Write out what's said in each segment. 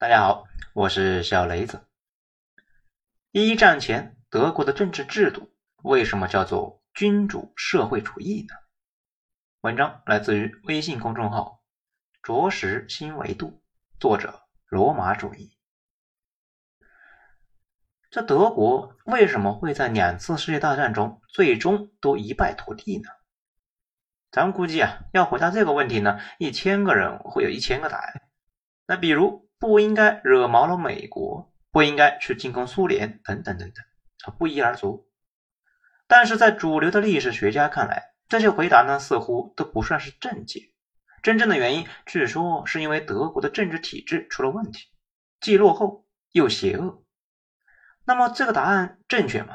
大家好，我是小雷子。一战前德国的政治制度为什么叫做君主社会主义呢？文章来自于微信公众号“着实新维度”，作者罗马主义。这德国为什么会在两次世界大战中最终都一败涂地呢？咱们估计啊，要回答这个问题呢，一千个人会有一千个答案。那比如不应该惹毛了美国，不应该去进攻苏联，等等等等，啊，不一而足。但是在主流的历史学家看来，这些回答呢，似乎都不算是正解。真正的原因，据说是因为德国的政治体制出了问题，既落后又邪恶。那么这个答案正确吗？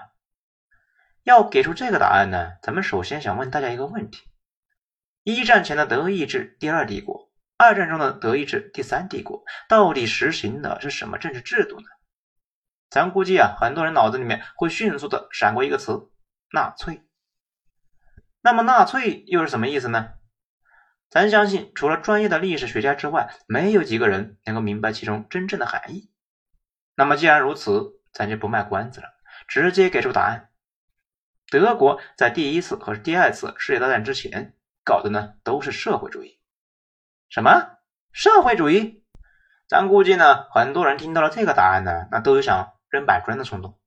要给出这个答案呢，咱们首先想问大家一个问题。一战前的德意志第二帝国，二战中的德意志第三帝国，到底实行的是什么政治制度呢？咱估计啊，很多人脑子里面会迅速的闪过一个词：纳粹。那么纳粹又是什么意思呢？咱相信，除了专业的历史学家之外，没有几个人能够明白其中真正的含义。那么既然如此，咱就不卖关子了，直接给出答案：德国在第一次和第二次世界大战之前。搞的呢都是社会主义，什么社会主义？咱估计呢，很多人听到了这个答案呢，那都有想扔板砖的冲动。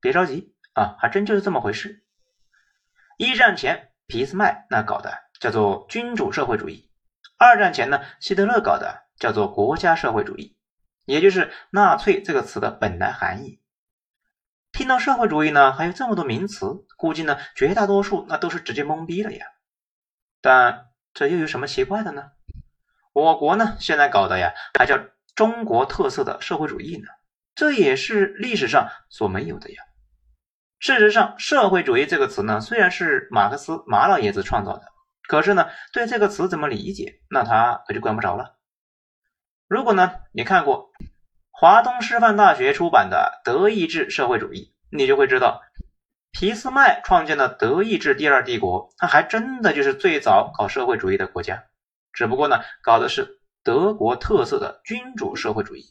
别着急啊，还真就是这么回事。一战前俾斯麦那搞的叫做君主社会主义，二战前呢希特勒搞的叫做国家社会主义，也就是纳粹这个词的本来含义。听到社会主义呢，还有这么多名词，估计呢绝大多数那都是直接懵逼了呀。但这又有什么奇怪的呢？我国呢现在搞的呀，还叫中国特色的社会主义呢，这也是历史上所没有的呀。事实上，社会主义这个词呢，虽然是马克思马老爷子创造的，可是呢，对这个词怎么理解，那他可就管不着了。如果呢，你看过华东师范大学出版的《德意志社会主义》，你就会知道。俾斯麦创建的德意志第二帝国，他还真的就是最早搞社会主义的国家，只不过呢，搞的是德国特色的君主社会主义。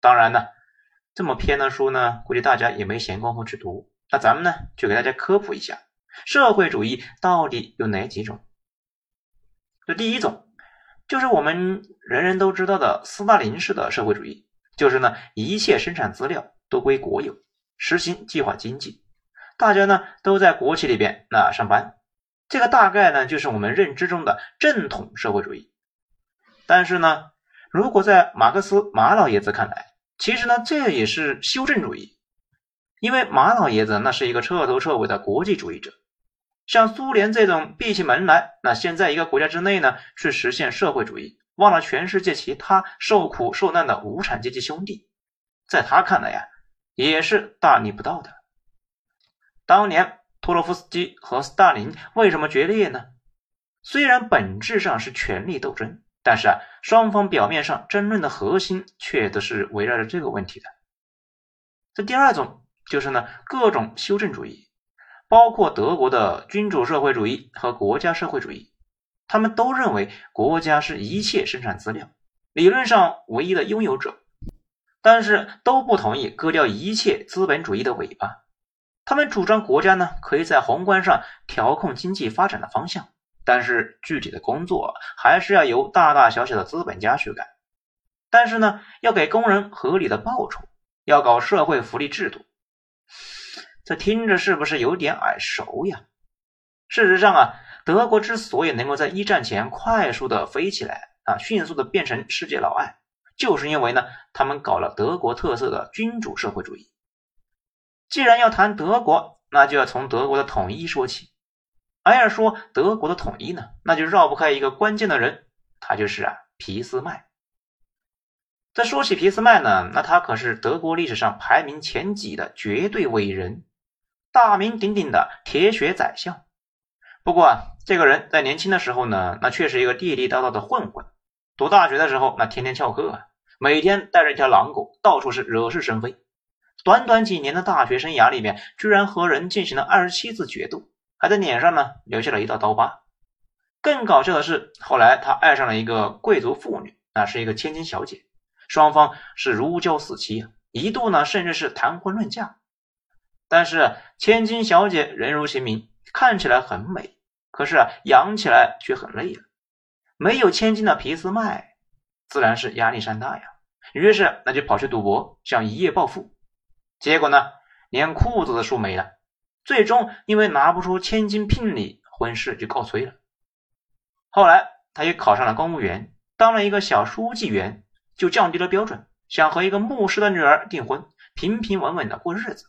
当然呢，这么偏的书呢，估计大家也没闲工夫去读。那咱们呢，就给大家科普一下，社会主义到底有哪几种？这第一种，就是我们人人都知道的斯大林式的社会主义，就是呢，一切生产资料都归国有，实行计划经济。大家呢都在国企里边那上班，这个大概呢就是我们认知中的正统社会主义。但是呢，如果在马克思马老爷子看来，其实呢这也是修正主义，因为马老爷子那是一个彻头彻尾的国际主义者。像苏联这种闭起门来，那先在一个国家之内呢去实现社会主义，忘了全世界其他受苦受难的无产阶级兄弟，在他看来呀，也是大逆不道的。当年托洛夫斯基和斯大林为什么决裂呢？虽然本质上是权力斗争，但是啊，双方表面上争论的核心却都是围绕着这个问题的。这第二种就是呢，各种修正主义，包括德国的君主社会主义和国家社会主义，他们都认为国家是一切生产资料理论上唯一的拥有者，但是都不同意割掉一切资本主义的尾巴。他们主张国家呢可以在宏观上调控经济发展的方向，但是具体的工作还是要由大大小小的资本家去干。但是呢，要给工人合理的报酬，要搞社会福利制度。这听着是不是有点耳熟呀？事实上啊，德国之所以能够在一战前快速的飞起来啊，迅速的变成世界老二，就是因为呢，他们搞了德国特色的君主社会主义。既然要谈德国，那就要从德国的统一说起。而要说德国的统一呢，那就绕不开一个关键的人，他就是啊俾斯麦。在说起俾斯麦呢，那他可是德国历史上排名前几的绝对伟人，大名鼎鼎的铁血宰相。不过啊，这个人在年轻的时候呢，那却是一个地地道道的混混。读大学的时候，那天天翘课啊，每天带着一条狼狗，到处是惹是生非。短短几年的大学生涯里面，居然和人进行了二十七次决斗，还在脸上呢留下了一道刀疤。更搞笑的是，后来他爱上了一个贵族妇女，那是一个千金小姐，双方是如胶似漆啊，一度呢甚至是谈婚论嫁。但是千金小姐人如其名，看起来很美，可是养起来却很累啊。没有千金的皮斯麦，自然是压力山大呀。于是那就跑去赌博，想一夜暴富。结果呢，连裤子都输没了。最终因为拿不出千金聘礼，婚事就告吹了。后来他又考上了公务员，当了一个小书记员，就降低了标准，想和一个牧师的女儿订婚，平平稳稳的过日子。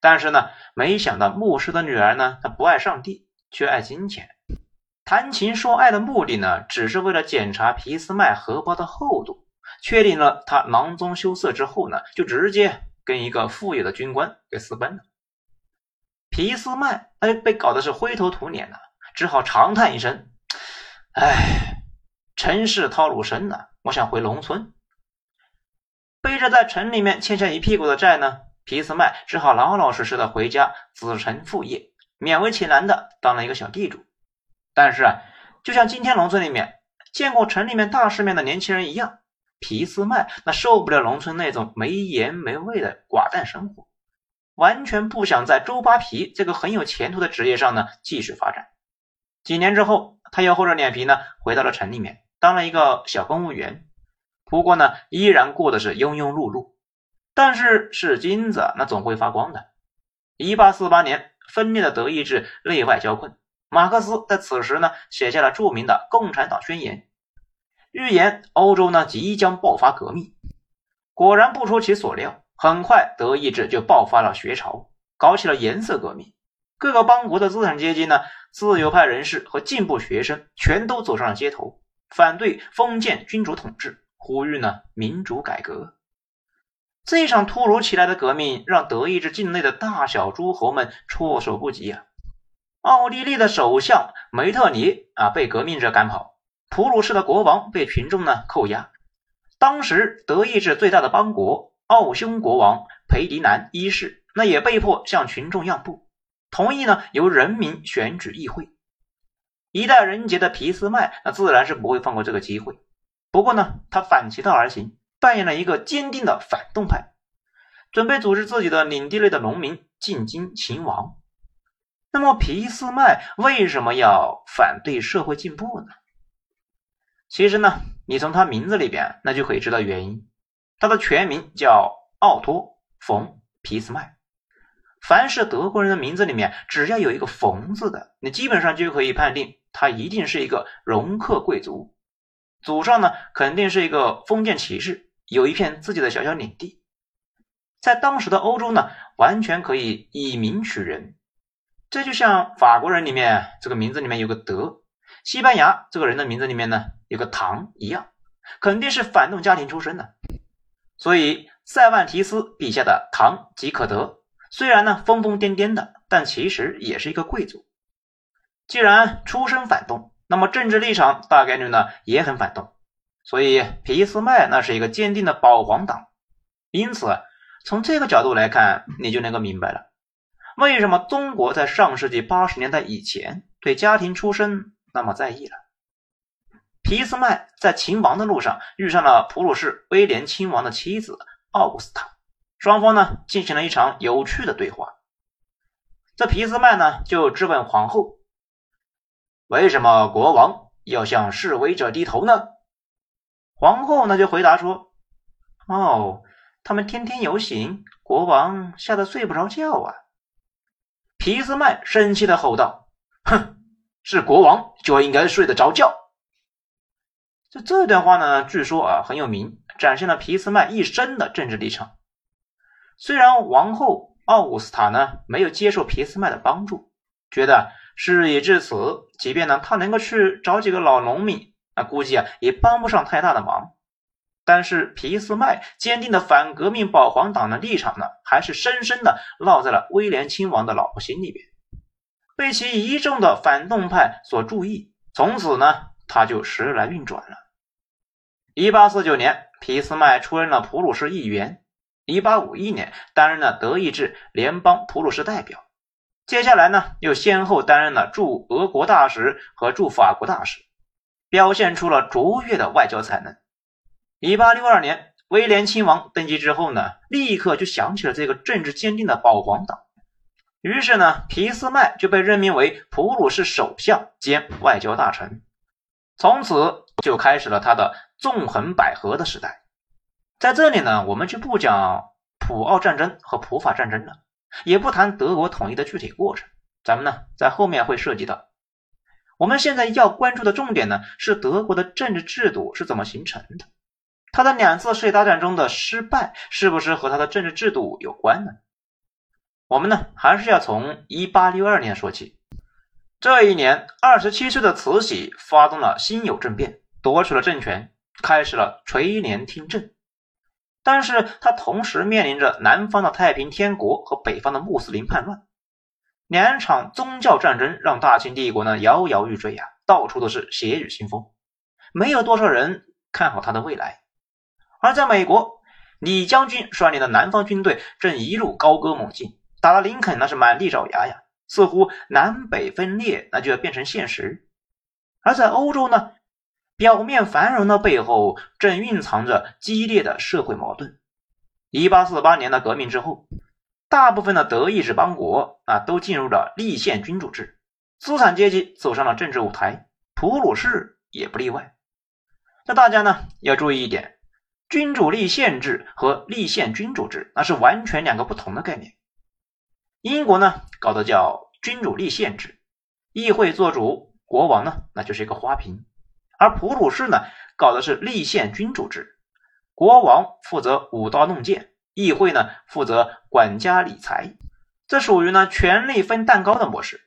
但是呢，没想到牧师的女儿呢，她不爱上帝，却爱金钱。谈情说爱的目的呢，只是为了检查皮斯麦荷包的厚度。确定了他囊中羞涩之后呢，就直接跟一个富有的军官给私奔了。皮斯麦哎，被搞得是灰头土脸的，只好长叹一声：“哎，城市套路深呐，我想回农村。”背着在城里面欠下一屁股的债呢。皮斯麦只好老老实实的回家子承父业，勉为其难的当了一个小地主。但是啊，就像今天农村里面见过城里面大世面的年轻人一样，皮斯麦那受不了农村那种没盐没味的寡淡生活，完全不想在周扒皮这个很有前途的职业上呢继续发展。几年之后，他又厚着脸皮呢回到了城里面，当了一个小公务员。不过呢，依然过的是庸庸碌碌。但是是金子，那总会发光的。一八四八年，分裂的德意志内外交困，马克思在此时呢写下了著名的《共产党宣言》，预言欧洲呢即将爆发革命。果然不出其所料，很快德意志就爆发了学潮，搞起了颜色革命。各个邦国的资产阶级呢，自由派人士和进步学生全都走上了街头，反对封建君主统治，呼吁呢民主改革。这场突如其来的革命让德意志境内的大小诸侯们措手不及啊！奥地利的首相梅特尼啊被革命者赶跑，普鲁士的国王被群众呢扣押。当时德意志最大的邦国奥匈国王裴迪南一世那也被迫向群众让步，同意呢由人民选举议会。一代人杰的皮斯麦那自然是不会放过这个机会，不过呢他反其道而行。扮演了一个坚定的反动派，准备组织自己的领地内的农民进京勤王。那么皮斯麦为什么要反对社会进步呢？其实呢，你从他名字里边那就可以知道原因。他的全名叫奥托·冯·皮斯麦。凡是德国人的名字里面只要有一个“冯”字的，你基本上就可以判定他一定是一个容克贵族，祖上呢肯定是一个封建骑士。有一片自己的小小领地，在当时的欧洲呢，完全可以以名取人。这就像法国人里面这个名字里面有个德，西班牙这个人的名字里面呢有个唐一样，肯定是反动家庭出身的。所以塞万提斯笔下的唐吉可德，虽然呢疯疯癫癫的，但其实也是一个贵族。既然出身反动，那么政治立场大概率呢也很反动。所以皮斯麦那是一个坚定的保皇党，因此从这个角度来看，你就能够明白了，为什么中国在上世纪八十年代以前对家庭出身那么在意了。皮斯麦在秦王的路上遇上了普鲁士威廉亲王的妻子奥古斯塔，双方呢进行了一场有趣的对话。这皮斯麦呢就质问皇后：为什么国王要向示威者低头呢？皇后呢就回答说：“哦，他们天天游行，国王吓得睡不着觉啊。”皮斯麦生气的吼道：“哼，是国王就应该睡得着觉。”这这段话呢，据说啊很有名，展现了皮斯麦一生的政治立场。虽然王后奥古斯塔呢没有接受皮斯麦的帮助，觉得事已至此，即便呢他能够去找几个老农民。那估计啊也帮不上太大的忙，但是皮斯麦坚定的反革命保皇党的立场呢，还是深深的烙在了威廉亲王的老婆心里边，被其一众的反动派所注意，从此呢他就时来运转了。一八四九年，皮斯麦出任了普鲁士议员；一八五一年，担任了德意志联邦普鲁士代表；接下来呢，又先后担任了驻俄国大使和驻法国大使。表现出了卓越的外交才能。一八六二年，威廉亲王登基之后呢，立刻就想起了这个政治坚定的保皇党，于是呢，俾斯麦就被任命为普鲁士首相兼外交大臣，从此就开始了他的纵横捭阖的时代。在这里呢，我们就不讲普奥战争和普法战争了，也不谈德国统一的具体过程，咱们呢在后面会涉及到。我们现在要关注的重点呢，是德国的政治制度是怎么形成的。他的两次世界大战中的失败，是不是和他的政治制度有关呢？我们呢，还是要从一八六二年说起。这一年，二十七岁的慈禧发动了辛酉政变，夺取了政权，开始了垂帘听政。但是，他同时面临着南方的太平天国和北方的穆斯林叛乱。两场宗教战争让大清帝国呢摇摇欲坠呀，到处都是血雨腥风，没有多少人看好他的未来。而在美国，李将军率领的南方军队正一路高歌猛进，打了林肯那是满地找牙呀，似乎南北分裂那就要变成现实。而在欧洲呢，表面繁荣的背后正蕴藏着激烈的社会矛盾。一八四八年的革命之后。大部分的德意志邦国啊，都进入了立宪君主制，资产阶级走上了政治舞台，普鲁士也不例外。那大家呢要注意一点，君主立宪制和立宪君主制那是完全两个不同的概念。英国呢搞的叫君主立宪制，议会做主，国王呢那就是一个花瓶；而普鲁士呢搞的是立宪君主制，国王负责舞刀弄剑。议会呢负责管家理财，这属于呢权力分蛋糕的模式。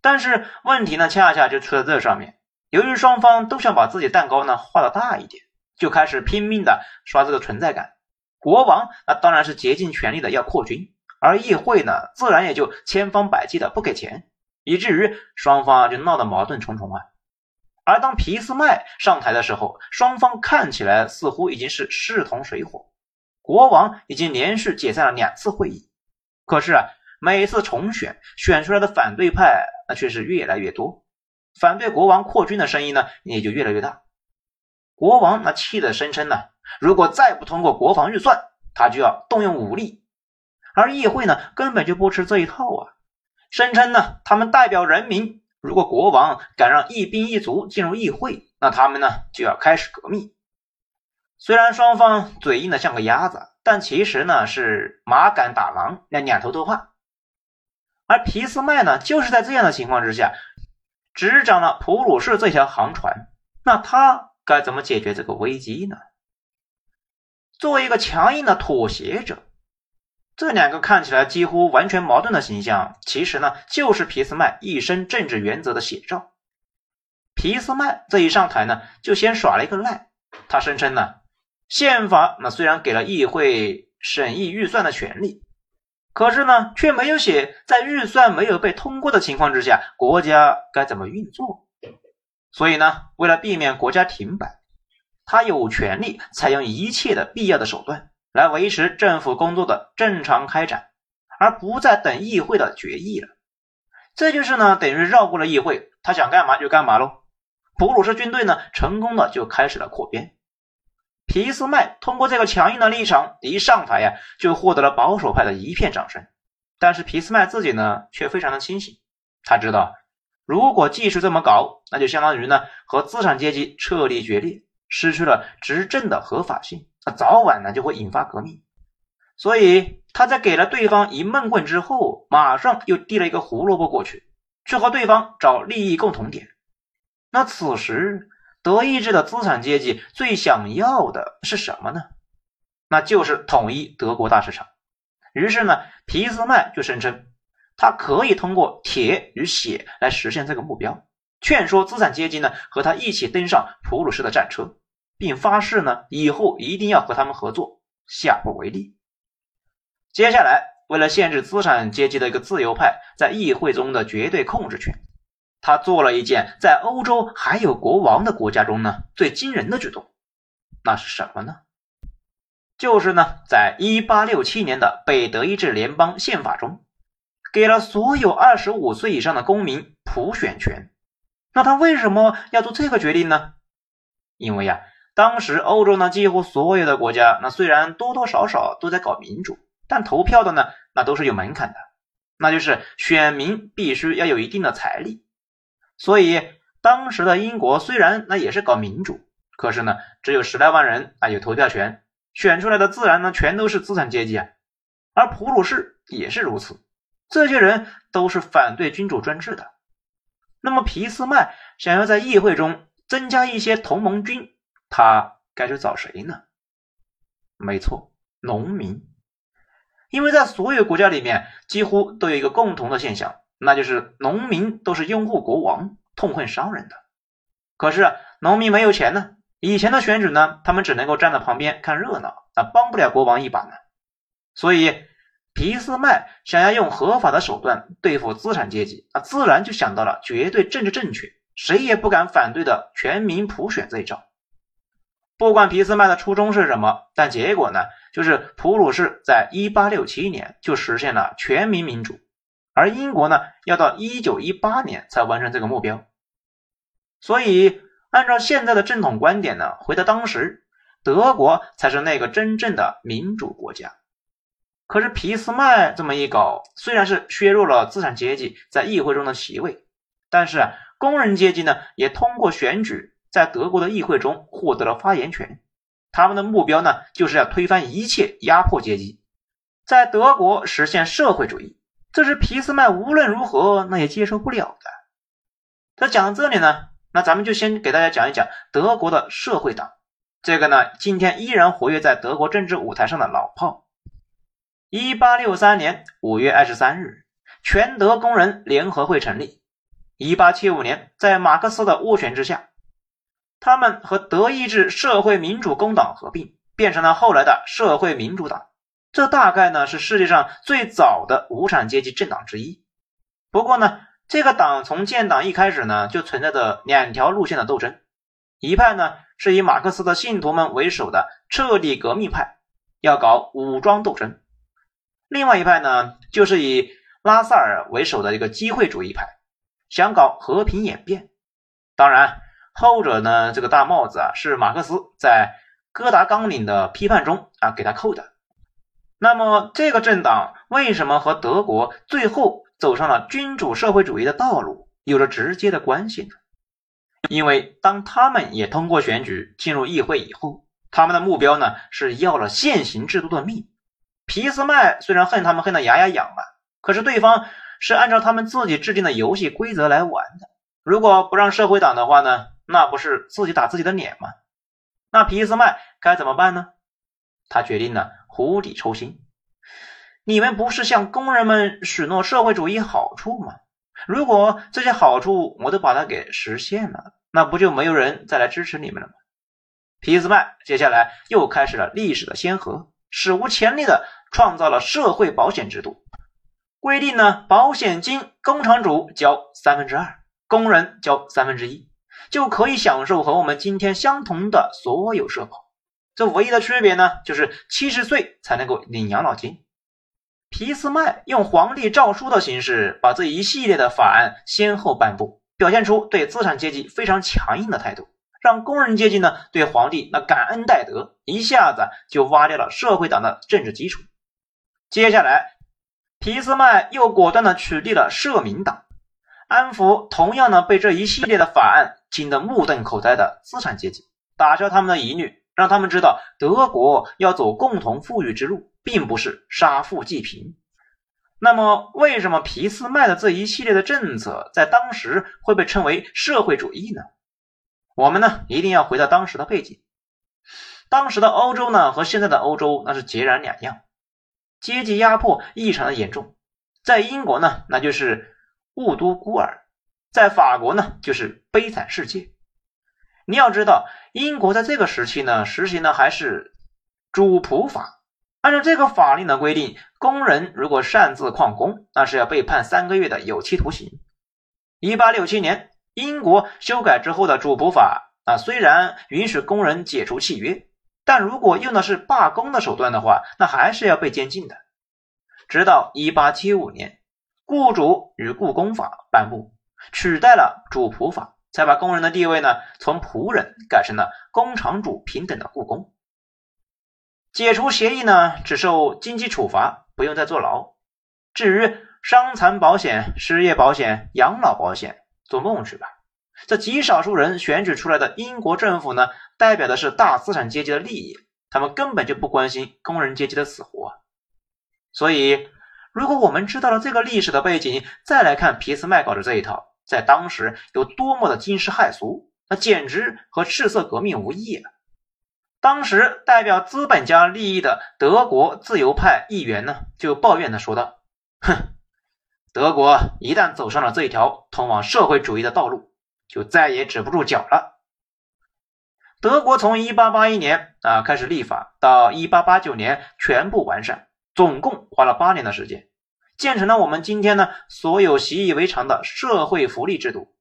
但是问题呢恰恰就出在这上面。由于双方都想把自己蛋糕呢画的大一点，就开始拼命的刷这个存在感。国王那当然是竭尽全力的要扩军，而议会呢自然也就千方百计的不给钱，以至于双方就闹得矛盾重重啊。而当皮斯麦上台的时候，双方看起来似乎已经是势同水火。国王已经连续解散了两次会议，可是啊，每次重选选出来的反对派那却是越来越多，反对国王扩军的声音呢也就越来越大。国王那气的声称呢，如果再不通过国防预算，他就要动用武力。而议会呢根本就不吃这一套啊，声称呢他们代表人民，如果国王敢让一兵一卒进入议会，那他们呢就要开始革命。虽然双方嘴硬的像个鸭子，但其实呢是马敢打狼，那两头都怕。而皮斯麦呢，就是在这样的情况之下，执掌了普鲁士这条航船。那他该怎么解决这个危机呢？作为一个强硬的妥协者，这两个看起来几乎完全矛盾的形象，其实呢就是皮斯麦一生政治原则的写照。皮斯麦这一上台呢，就先耍了一个赖，他声称呢。宪法那虽然给了议会审议预算的权利，可是呢，却没有写在预算没有被通过的情况之下，国家该怎么运作。所以呢，为了避免国家停摆，他有权利采用一切的必要的手段来维持政府工作的正常开展，而不再等议会的决议了。这就是呢，等于绕过了议会，他想干嘛就干嘛喽。普鲁士军队呢，成功的就开始了扩编。皮斯麦通过这个强硬的立场一上台呀，就获得了保守派的一片掌声。但是皮斯麦自己呢，却非常的清醒。他知道，如果继续这么搞，那就相当于呢和资产阶级彻底决裂，失去了执政的合法性，那早晚呢就会引发革命。所以他在给了对方一闷棍之后，马上又递了一个胡萝卜过去，去和对方找利益共同点。那此时。德意志的资产阶级最想要的是什么呢？那就是统一德国大市场。于是呢，皮斯麦就声称，他可以通过铁与血来实现这个目标，劝说资产阶级呢和他一起登上普鲁士的战车，并发誓呢以后一定要和他们合作，下不为例。接下来，为了限制资产阶级的一个自由派在议会中的绝对控制权。他做了一件在欧洲还有国王的国家中呢最惊人的举动，那是什么呢？就是呢，在一八六七年的北德意志联邦宪法中，给了所有二十五岁以上的公民普选权。那他为什么要做这个决定呢？因为呀，当时欧洲呢几乎所有的国家，那虽然多多少少都在搞民主，但投票的呢那都是有门槛的，那就是选民必须要有一定的财力。所以当时的英国虽然那也是搞民主，可是呢只有十来万人啊有投票权，选出来的自然呢全都是资产阶级啊，而普鲁士也是如此，这些人都是反对君主专制的。那么俾斯麦想要在议会中增加一些同盟军，他该去找谁呢？没错，农民，因为在所有国家里面几乎都有一个共同的现象。那就是农民都是拥护国王、痛恨商人的。可是农民没有钱呢，以前的选举呢，他们只能够站在旁边看热闹，啊，帮不了国王一把呢。所以俾斯麦想要用合法的手段对付资产阶级，啊，自然就想到了绝对政治正确、谁也不敢反对的全民普选这一招。不管俾斯麦的初衷是什么，但结果呢，就是普鲁士在1867年就实现了全民民主。而英国呢，要到一九一八年才完成这个目标。所以，按照现在的正统观点呢，回到当时，德国才是那个真正的民主国家。可是，俾斯麦这么一搞，虽然是削弱了资产阶级在议会中的席位，但是工人阶级呢，也通过选举在德国的议会中获得了发言权。他们的目标呢，就是要推翻一切压迫阶级，在德国实现社会主义。这是皮斯麦无论如何那也接受不了的。他讲到这里呢，那咱们就先给大家讲一讲德国的社会党。这个呢，今天依然活跃在德国政治舞台上的老炮。一八六三年五月二十三日，全德工人联合会成立。一八七五年，在马克思的斡旋之下，他们和德意志社会民主工党合并，变成了后来的社会民主党。这大概呢是世界上最早的无产阶级政党之一。不过呢，这个党从建党一开始呢就存在着两条路线的斗争。一派呢是以马克思的信徒们为首的彻底革命派，要搞武装斗争；另外一派呢就是以拉萨尔为首的一个机会主义派，想搞和平演变。当然，后者呢这个大帽子啊是马克思在哥达纲领的批判中啊给他扣的。那么，这个政党为什么和德国最后走上了君主社会主义的道路有着直接的关系呢？因为当他们也通过选举进入议会以后，他们的目标呢是要了现行制度的命。皮斯麦虽然恨他们恨得牙痒痒啊，可是对方是按照他们自己制定的游戏规则来玩的。如果不让社会党的话呢，那不是自己打自己的脸吗？那皮斯麦该怎么办呢？他决定呢。釜底抽薪，你们不是向工人们许诺社会主义好处吗？如果这些好处我都把它给实现了，那不就没有人再来支持你们了吗？皮斯麦接下来又开始了历史的先河，史无前例的创造了社会保险制度，规定呢，保险金工厂主交三分之二，工人交三分之一，就可以享受和我们今天相同的所有社保。这唯一的区别呢，就是七十岁才能够领养老金。俾斯麦用皇帝诏书的形式，把这一系列的法案先后颁布，表现出对资产阶级非常强硬的态度，让工人阶级呢对皇帝那感恩戴德，一下子就挖掉了社会党的政治基础。接下来，俾斯麦又果断的取缔了社民党，安抚同样呢被这一系列的法案听得目瞪口呆的资产阶级，打消他们的疑虑。让他们知道，德国要走共同富裕之路，并不是杀富济贫。那么，为什么俾斯麦的这一系列的政策在当时会被称为社会主义呢？我们呢，一定要回到当时的背景。当时的欧洲呢，和现在的欧洲那是截然两样，阶级压迫异常的严重。在英国呢，那就是雾都孤儿；在法国呢，就是悲惨世界。你要知道，英国在这个时期呢，实行的还是主仆法。按照这个法令的规定，工人如果擅自旷工，那是要被判三个月的有期徒刑。一八六七年，英国修改之后的主仆法啊，虽然允许工人解除契约，但如果用的是罢工的手段的话，那还是要被监禁的。直到一八七五年，雇主与雇工法颁布，取代了主仆法。才把工人的地位呢从仆人改成了工厂主平等的雇工。解除协议呢，只受经济处罚，不用再坐牢。至于伤残保险、失业保险、养老保险，做梦去吧！这极少数人选举出来的英国政府呢，代表的是大资产阶级的利益，他们根本就不关心工人阶级的死活。所以，如果我们知道了这个历史的背景，再来看皮斯麦搞的这一套，在当时有多么的惊世骇俗，那简直和赤色革命无异了。当时代表资本家利益的德国自由派议员呢，就抱怨的说道：“哼，德国一旦走上了这一条通往社会主义的道路。”就再也止不住脚了。德国从1881年啊开始立法，到1889年全部完善，总共花了八年的时间，建成了我们今天呢所有习以为常的社会福利制度。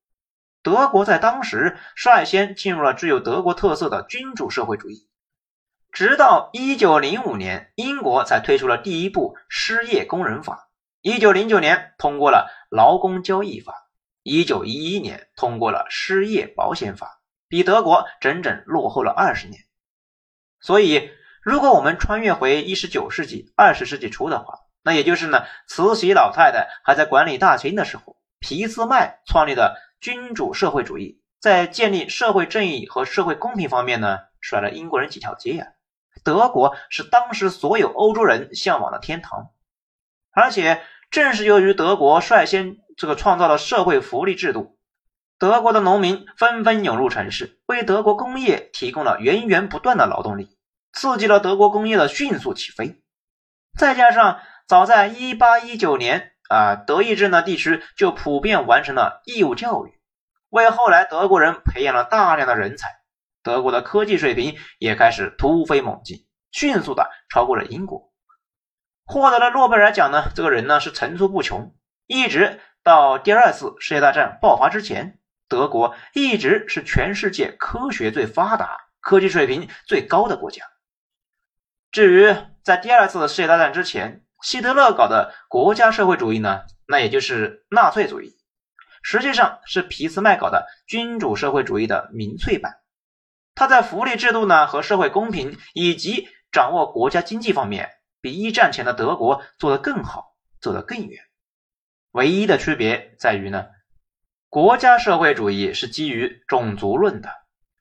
德国在当时率先进入了具有德国特色的君主社会主义。直到1905年，英国才推出了第一部失业工人法；1909年通过了劳工交易法。一九一一年通过了失业保险法，比德国整整落后了二十年。所以，如果我们穿越回一十九世纪二十世纪初的话，那也就是呢，慈禧老太太还在管理大清的时候，皮斯麦创立的君主社会主义，在建立社会正义和社会公平方面呢，甩了英国人几条街啊！德国是当时所有欧洲人向往的天堂，而且正是由于德国率先。这个创造了社会福利制度，德国的农民纷纷涌入城市，为德国工业提供了源源不断的劳动力，刺激了德国工业的迅速起飞。再加上早在1819年啊，德意志呢地区就普遍完成了义务教育，为后来德国人培养了大量的人才，德国的科技水平也开始突飞猛进，迅速的超过了英国。获得了诺贝尔奖呢，这个人呢是层出不穷，一直。到第二次世界大战爆发之前，德国一直是全世界科学最发达、科技水平最高的国家。至于在第二次世界大战之前，希特勒搞的国家社会主义呢，那也就是纳粹主义，实际上是俾斯麦搞的君主社会主义的民粹版。他在福利制度呢和社会公平以及掌握国家经济方面，比一战前的德国做得更好，走得更远。唯一的区别在于呢，国家社会主义是基于种族论的，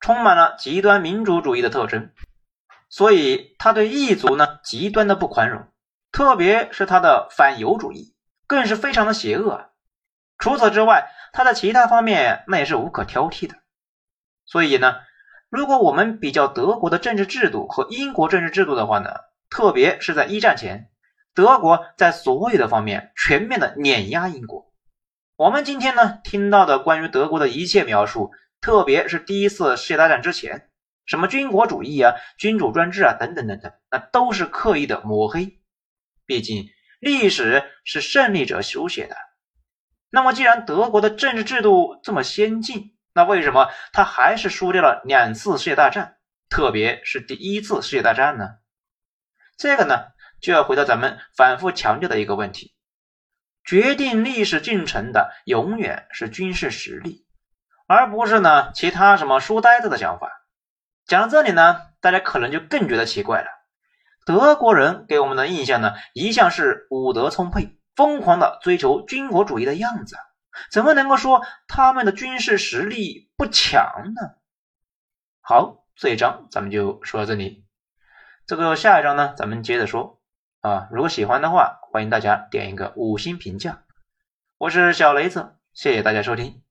充满了极端民主主义的特征，所以他对异族呢极端的不宽容，特别是他的反犹主义更是非常的邪恶。除此之外，他的其他方面那也是无可挑剔的。所以呢，如果我们比较德国的政治制度和英国政治制度的话呢，特别是在一战前。德国在所有的方面全面的碾压英国。我们今天呢听到的关于德国的一切描述，特别是第一次世界大战之前，什么军国主义啊、君主专制啊等等等等，那都是刻意的抹黑。毕竟历史是胜利者书写的。那么既然德国的政治制度这么先进，那为什么他还是输掉了两次世界大战，特别是第一次世界大战呢？这个呢？就要回到咱们反复强调的一个问题：决定历史进程的永远是军事实力，而不是呢其他什么书呆子的想法。讲到这里呢，大家可能就更觉得奇怪了。德国人给我们的印象呢，一向是武德充沛、疯狂的追求军国主义的样子，怎么能够说他们的军事实力不强呢？好，这一章咱们就说到这里，这个下一章呢，咱们接着说。啊，如果喜欢的话，欢迎大家点一个五星评价。我是小雷子，谢谢大家收听。